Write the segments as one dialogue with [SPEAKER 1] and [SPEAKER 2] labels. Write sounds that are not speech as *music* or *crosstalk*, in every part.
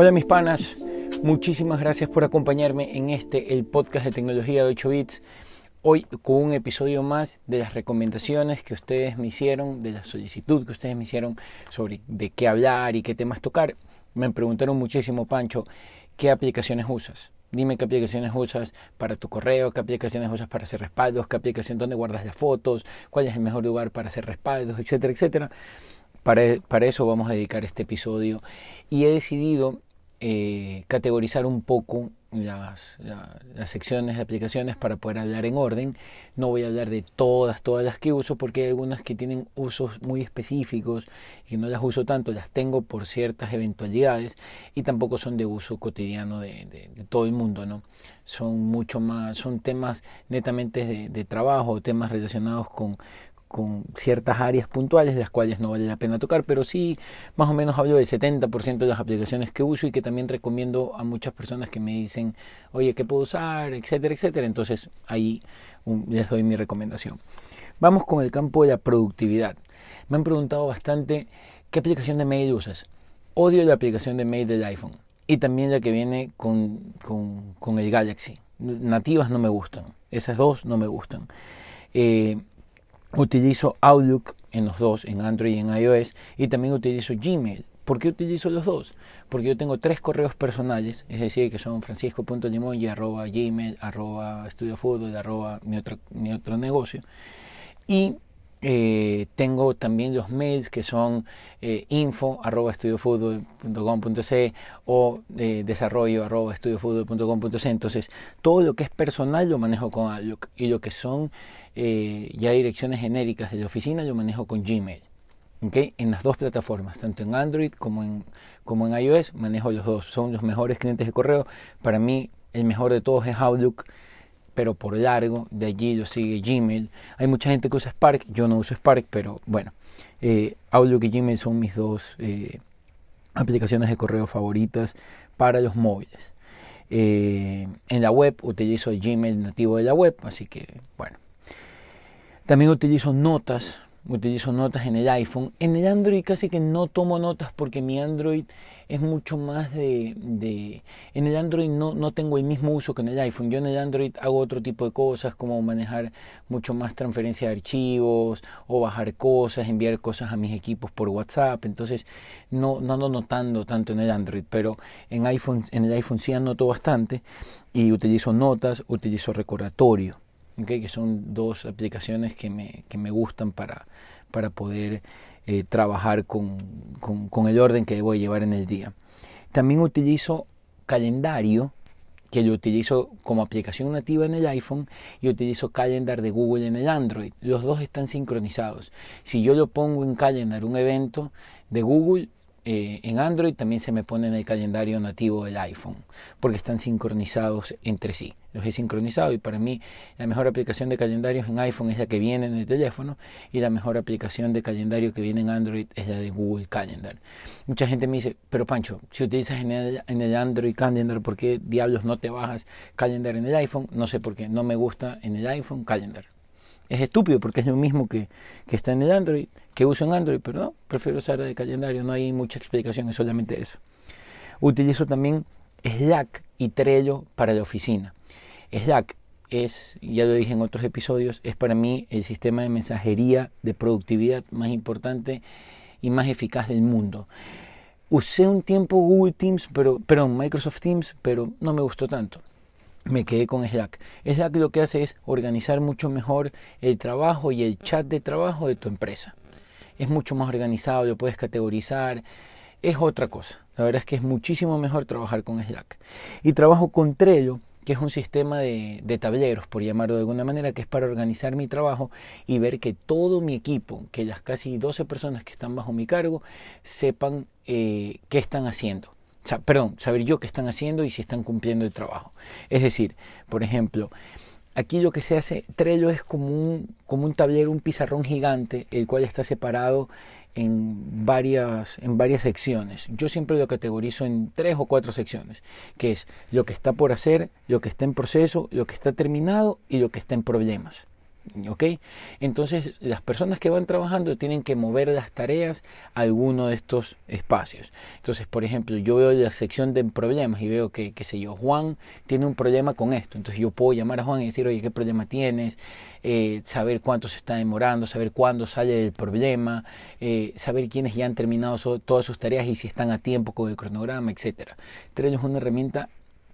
[SPEAKER 1] Hola mis panas, muchísimas gracias por acompañarme en este, el podcast de tecnología de 8 bits. Hoy con un episodio más de las recomendaciones que ustedes me hicieron, de la solicitud que ustedes me hicieron sobre de qué hablar y qué temas tocar. Me preguntaron muchísimo, Pancho, ¿qué aplicaciones usas? Dime qué aplicaciones usas para tu correo, qué aplicaciones usas para hacer respaldos, qué aplicación, dónde guardas las fotos, cuál es el mejor lugar para hacer respaldos, etcétera, etcétera. Para, para eso vamos a dedicar este episodio y he decidido eh, categorizar un poco las, las, secciones de aplicaciones para poder hablar en orden. No voy a hablar de todas, todas las que uso porque hay algunas que tienen usos muy específicos y no las uso tanto, las tengo por ciertas eventualidades y tampoco son de uso cotidiano de, de, todo el mundo, ¿no? Son mucho más, son temas netamente de, de trabajo, temas relacionados con, con ciertas áreas puntuales, las cuales no vale la pena tocar, pero sí más o menos hablo del 70% de las aplicaciones que uso y que también recomiendo a muchas personas que me dicen, oye, ¿qué puedo usar? etcétera, etcétera. Entonces ahí les doy mi recomendación. Vamos con el campo de la productividad. Me han preguntado bastante, ¿qué aplicación de mail usas? Odio la aplicación de mail del iPhone y también la que viene con, con, con el Galaxy. Nativas no me gustan, esas dos no me gustan. Eh, utilizo Outlook en los dos, en Android y en iOS, y también utilizo Gmail. ¿Por qué utilizo los dos? Porque yo tengo tres correos personales, es decir, que son francisco.limongi, arroba gmail, arroba estudiofutbol, arroba mi otro, mi otro negocio. Y eh, tengo también los mails que son eh, info arroba o eh, desarrollo arroba. Entonces, todo lo que es personal lo manejo con Outlook y lo que son eh, ya direcciones genéricas de la oficina yo manejo con Gmail. ¿okay? En las dos plataformas, tanto en Android como en, como en iOS, manejo los dos. Son los mejores clientes de correo. Para mí, el mejor de todos es Outlook, pero por largo, de allí lo sigue Gmail. Hay mucha gente que usa Spark, yo no uso Spark, pero bueno, eh, Outlook y Gmail son mis dos eh, aplicaciones de correo favoritas para los móviles. Eh, en la web utilizo el Gmail nativo de la web, así que bueno. También utilizo notas, utilizo notas en el iPhone. En el Android casi que no tomo notas porque mi Android es mucho más de... de en el Android no, no tengo el mismo uso que en el iPhone. Yo en el Android hago otro tipo de cosas como manejar mucho más transferencia de archivos o bajar cosas, enviar cosas a mis equipos por WhatsApp. Entonces no, no ando notando tanto en el Android, pero en, iPhone, en el iPhone sí anoto bastante y utilizo notas, utilizo recordatorio que son dos aplicaciones que me, que me gustan para, para poder eh, trabajar con, con, con, el orden que a llevar en el día. También utilizo calendario, que lo utilizo como aplicación nativa en el iPhone y utilizo Calendar de Google en el Android. Los dos están sincronizados. Si yo lo pongo en Calendar, un evento de Google, eh, en Android también se me pone en el calendario nativo del iPhone, porque están sincronizados entre sí. Los he sincronizado y para mí la mejor aplicación de calendarios en iPhone es la que viene en el teléfono y la mejor aplicación de calendario que viene en Android es la de Google Calendar. Mucha gente me dice, pero Pancho, si utilizas en el, en el Android Calendar, ¿por qué diablos no te bajas Calendar en el iPhone? No sé por qué, no me gusta en el iPhone Calendar es estúpido porque es lo mismo que, que, está en el Android, que uso en Android, pero no, prefiero usar el calendario, no hay mucha explicación, es solamente eso. Utilizo también Slack y Trello para la oficina. Slack es, ya lo dije en otros episodios, es para mí el sistema de mensajería de productividad más importante y más eficaz del mundo. Usé un tiempo Google Teams, pero, perdón, Microsoft Teams, pero no me gustó tanto me quedé con Slack. Slack lo que hace es organizar mucho mejor el trabajo y el chat de trabajo de tu empresa. Es mucho más organizado, lo puedes categorizar, es otra cosa. La verdad es que es muchísimo mejor trabajar con Slack. Y trabajo con Trello, que es un sistema de, de, tableros, por llamarlo de alguna manera, que es para organizar mi trabajo y ver que todo mi equipo, que las casi 12 personas que están bajo mi cargo, sepan eh, qué están haciendo perdón, saber yo qué están haciendo y si están cumpliendo el trabajo. Es decir, por ejemplo, aquí lo que se hace, Trello es como un, como un tablero, un pizarrón gigante, el cual está separado en varias, en varias secciones. Yo siempre lo categorizo en tres o cuatro secciones, que es lo que está por hacer, lo que está en proceso, lo que está terminado y lo que está en problemas. ¿Ok? Entonces las personas que van trabajando tienen que mover las tareas a alguno de estos espacios. Entonces, por ejemplo, yo veo la sección de problemas y veo que, qué sé yo, Juan tiene un problema con esto. Entonces yo puedo llamar a Juan y decir, oye, ¿qué problema tienes? Eh, saber cuánto se está demorando, saber cuándo sale el problema, eh, saber quiénes ya han terminado todas sus tareas y si están a tiempo con el cronograma, etc. Trello es una herramienta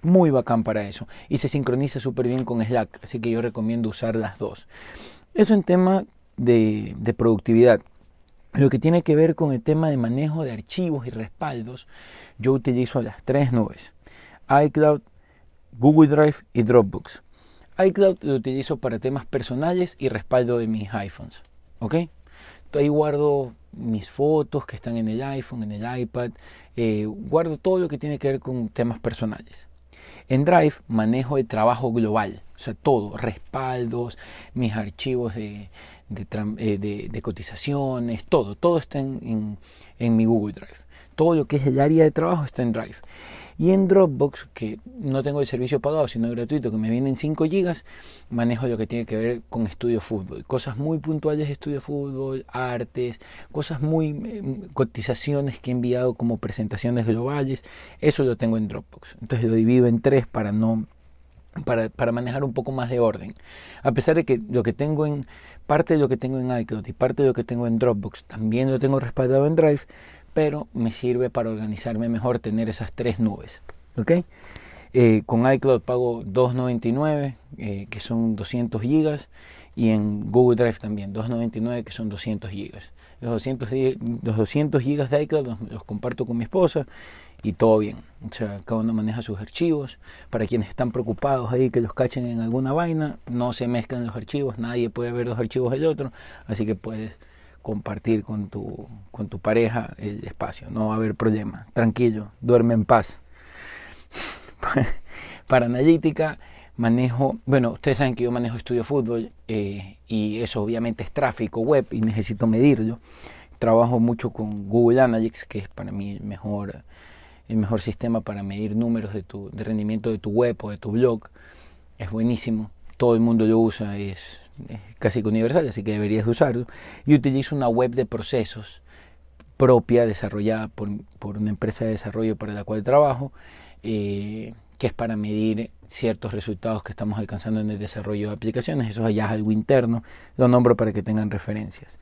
[SPEAKER 1] muy bacán para eso y se sincroniza súper bien con Slack, así que yo recomiendo usar las dos. Eso en tema de, productividad. Lo que tiene que ver con el tema de manejo de archivos y respaldos, yo utilizo las tres nubes, iCloud, Google Drive y Dropbox. iCloud lo utilizo para temas personales y respaldo de mis iPhones. ¿Ok? Ahí guardo mis fotos que están en el iPhone, en el iPad, eh, guardo todo lo que tiene que ver con temas personales. En Drive manejo el trabajo global, o sea, todo, respaldos, mis archivos de, eh, cotizaciones, todo, todo está en, en mi Google Drive. Todo lo que es el área de trabajo está en Drive. Y en Dropbox, que no tengo el servicio pagado, sino gratuito, que me vienen 5 GB, manejo lo que tiene que ver con estudio fútbol. Cosas muy puntuales de estudio fútbol, artes, cosas muy eh, cotizaciones que he enviado como presentaciones globales. Eso lo tengo en Dropbox. Entonces lo divido en tres para no para, para, manejar un poco más de orden. A pesar de que lo que tengo en parte de lo que tengo en iCloud y parte de lo que tengo en Dropbox también lo tengo respaldado en Drive, pero me sirve para organizarme mejor tener esas tres nubes. ¿ok? Eh, con iCloud pago 2.99, eh, que son 200 gigas, y en Google Drive también 2.99, que son 200 gigas. Los 200, los 200 gigas de iCloud los, comparto con mi esposa y todo bien. O sea, cada uno maneja sus archivos. Para quienes están preocupados ahí que los cachen en alguna vaina, no se mezclan los archivos, nadie puede ver los archivos del otro, así que puedes compartir con tu, con tu pareja el espacio, no va a haber problema, tranquilo, duerme en paz. *laughs* Para analítica manejo, bueno, ustedes saben que yo manejo estudio fútbol eh, y eso obviamente es tráfico web y necesito medirlo. Trabajo mucho con Google Analytics, que es para mí el mejor, el mejor sistema para medir números de, tu, de rendimiento de tu web o de tu blog. Es buenísimo, todo el mundo lo usa, es es casi universal, así que deberías usarlo. Y utilizo una web de procesos propia, desarrollada por, por una empresa de desarrollo para la cual trabajo, eh, que es para medir ciertos resultados que estamos alcanzando en el desarrollo de aplicaciones. Eso ya es algo interno, lo nombro para que tengan referencias.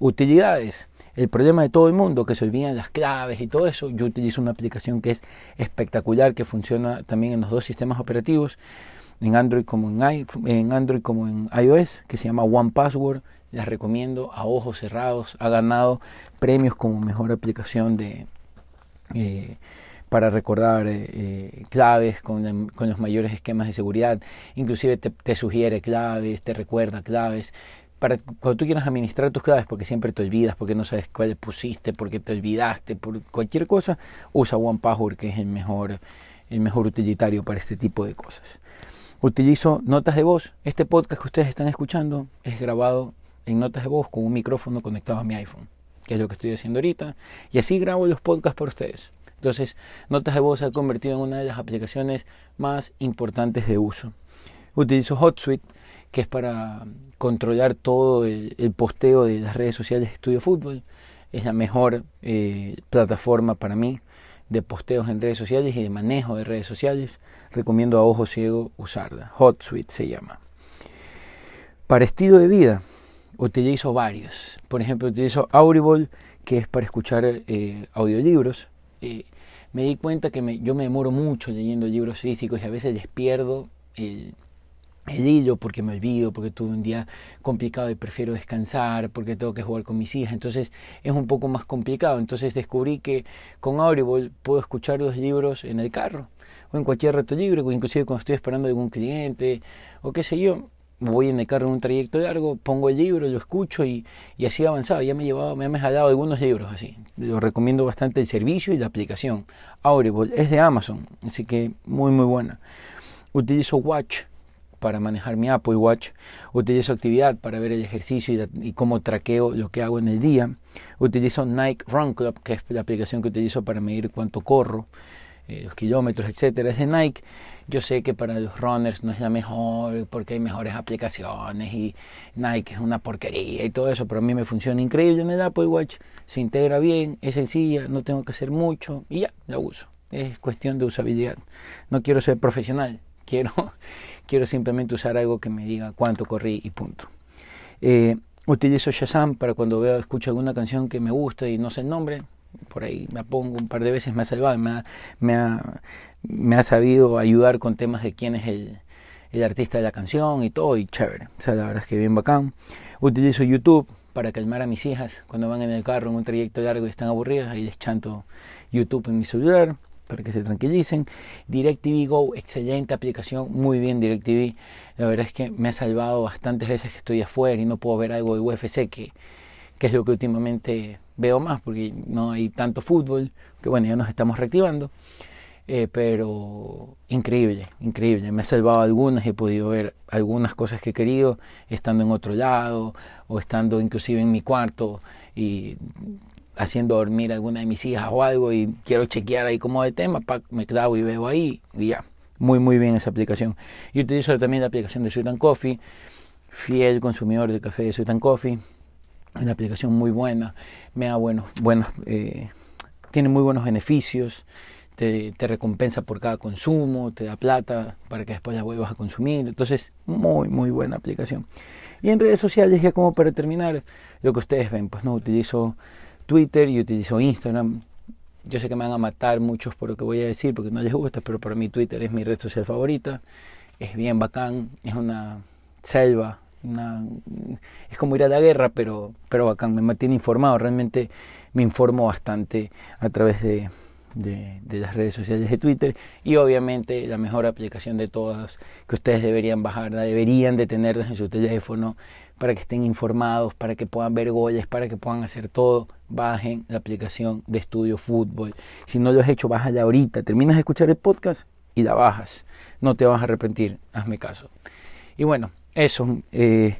[SPEAKER 1] Utilidades. El problema de todo el mundo, que se olvidan las claves y todo eso, yo utilizo una aplicación que es espectacular, que funciona también en los dos sistemas operativos en Android como en, en Android como en iOS, que se llama One Password. Les recomiendo a ojos cerrados. Ha ganado premios como mejor aplicación de eh, para recordar eh, eh, claves con, los mayores esquemas de seguridad. Inclusive te, te, sugiere claves, te recuerda claves. Para cuando tú quieras administrar tus claves, porque siempre te olvidas, porque no sabes cuáles pusiste, porque te olvidaste, por cualquier cosa, usa One Password, que es el mejor, el mejor utilitario para este tipo de cosas. Utilizo notas de voz. Este podcast que ustedes están escuchando es grabado en notas de voz con un micrófono conectado a mi iPhone, que es lo que estoy haciendo ahorita. Y así grabo los podcasts para ustedes. Entonces, Notas de voz se ha convertido en una de las aplicaciones más importantes de uso. Utilizo HotSuite, que es para controlar todo el, posteo de las redes sociales de Estudio Fútbol. Es la mejor eh, plataforma para mí de posteos en redes sociales y de manejo de redes sociales, recomiendo a ojo ciego usarla. HotSuite se llama. Para estilo de vida, utilizo varios. Por ejemplo, utilizo Audible, que es para escuchar eh, audiolibros. Eh, me di cuenta que yo me demoro mucho leyendo libros físicos y a veces les pierdo el, el hilo porque me olvido, porque tuve un día complicado y prefiero descansar, porque tengo que jugar con mis hijas, entonces es un poco más complicado. Entonces descubrí que con Audible puedo escuchar los libros en el carro o en cualquier rato libre, o inclusive cuando estoy esperando a algún cliente o qué sé yo. Voy en el carro en un trayecto largo, pongo el libro, lo escucho y, y así avanzado. Ya me he llevado, me jalado algunos libros así. Lo recomiendo bastante el servicio y la aplicación. Audible es de Amazon, así que muy muy buena. Utilizo Watch para manejar mi Apple Watch, utilizo actividad para ver el ejercicio y, cómo traqueo lo que hago en el día, utilizo Nike Run Club, que es la aplicación que utilizo para medir cuánto corro, eh, los kilómetros, etcétera, es de Nike. Yo sé que para los runners no es la mejor porque hay mejores aplicaciones y Nike es una porquería y todo eso, pero a mí me funciona increíble en el Apple Watch, se integra bien, es sencilla, no tengo que hacer mucho y ya, la uso. Es cuestión de usabilidad. No quiero ser profesional, quiero, *laughs* quiero simplemente usar algo que me diga cuánto corrí y punto. Eh, utilizo Shazam para cuando veo, escucho alguna canción que me gusta y no sé el nombre, por ahí me pongo un par de veces, me ha salvado, me ha, me ha, me ha sabido ayudar con temas de quién es el, el artista de la canción y todo, y chévere. O sea, la verdad es que bien bacán. Utilizo YouTube para calmar a mis hijas cuando van en el carro en un trayecto largo y están aburridas, ahí les chanto YouTube en mi celular para que se tranquilicen. DirecTV Go, excelente aplicación, muy bien DirecTV. La verdad es que me ha salvado bastantes veces que estoy afuera y no puedo ver algo de UFC, que, que es lo que últimamente veo más, porque no hay tanto fútbol, que bueno, ya nos estamos reactivando. Eh, pero increíble, increíble. Me ha salvado algunas, he podido ver algunas cosas que he querido estando en otro lado o estando inclusive en mi cuarto y haciendo dormir alguna de mis hijas o algo y quiero chequear ahí como de tema, me clavo y veo ahí y ya. Muy, muy bien esa aplicación. Y utilizo también la aplicación de Sweet Coffee, fiel consumidor de café de Sweet Coffee. Una aplicación muy buena, me da buenos, buenos eh, tiene muy buenos beneficios te, recompensa por cada consumo, te da plata para que después la vuelvas a consumir. Entonces, muy, muy buena aplicación. Y en redes sociales, ya como para terminar, lo que ustedes ven, pues no utilizo Twitter y utilizo Instagram. Yo sé que me van a matar muchos por lo que voy a decir porque no les gusta, pero para mí Twitter es mi red social favorita. Es bien bacán, es una selva, una, es como ir a la guerra, pero, pero bacán, me mantiene informado. Realmente me informo bastante a través de, las redes sociales de Twitter y obviamente la mejor aplicación de todas que ustedes deberían bajar, deberían de tenerla en su teléfono para que estén informados, para que puedan ver goles, para que puedan hacer todo, bajen la aplicación de Estudio Fútbol. Si no lo has hecho, bájala ahorita, terminas de escuchar el podcast y la bajas. No te vas a arrepentir, hazme caso. Y bueno, eso. Eh,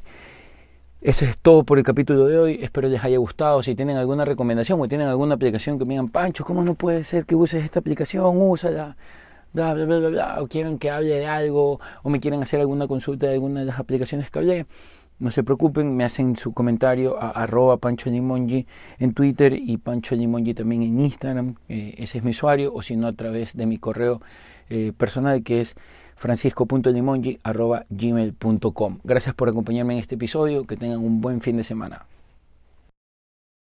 [SPEAKER 1] eso es todo por el capítulo de hoy. Espero les haya gustado. Si tienen alguna recomendación o tienen alguna aplicación que me digan, Pancho, ¿cómo no puede ser que uses esta aplicación? Úsala. Bla, bla, bla, bla, o quieren que hable de algo, o me quieren hacer alguna consulta de alguna de las aplicaciones que hablé, no se preocupen, me hacen su comentario a arroba Pancho Limongi en Twitter y Pancho Limongi también en Instagram, eh, ese es mi usuario, o si no a través de mi correo eh, personal que es francisco.limongi.gmail.com. Gracias por acompañarme en este episodio, que tengan un buen fin de semana.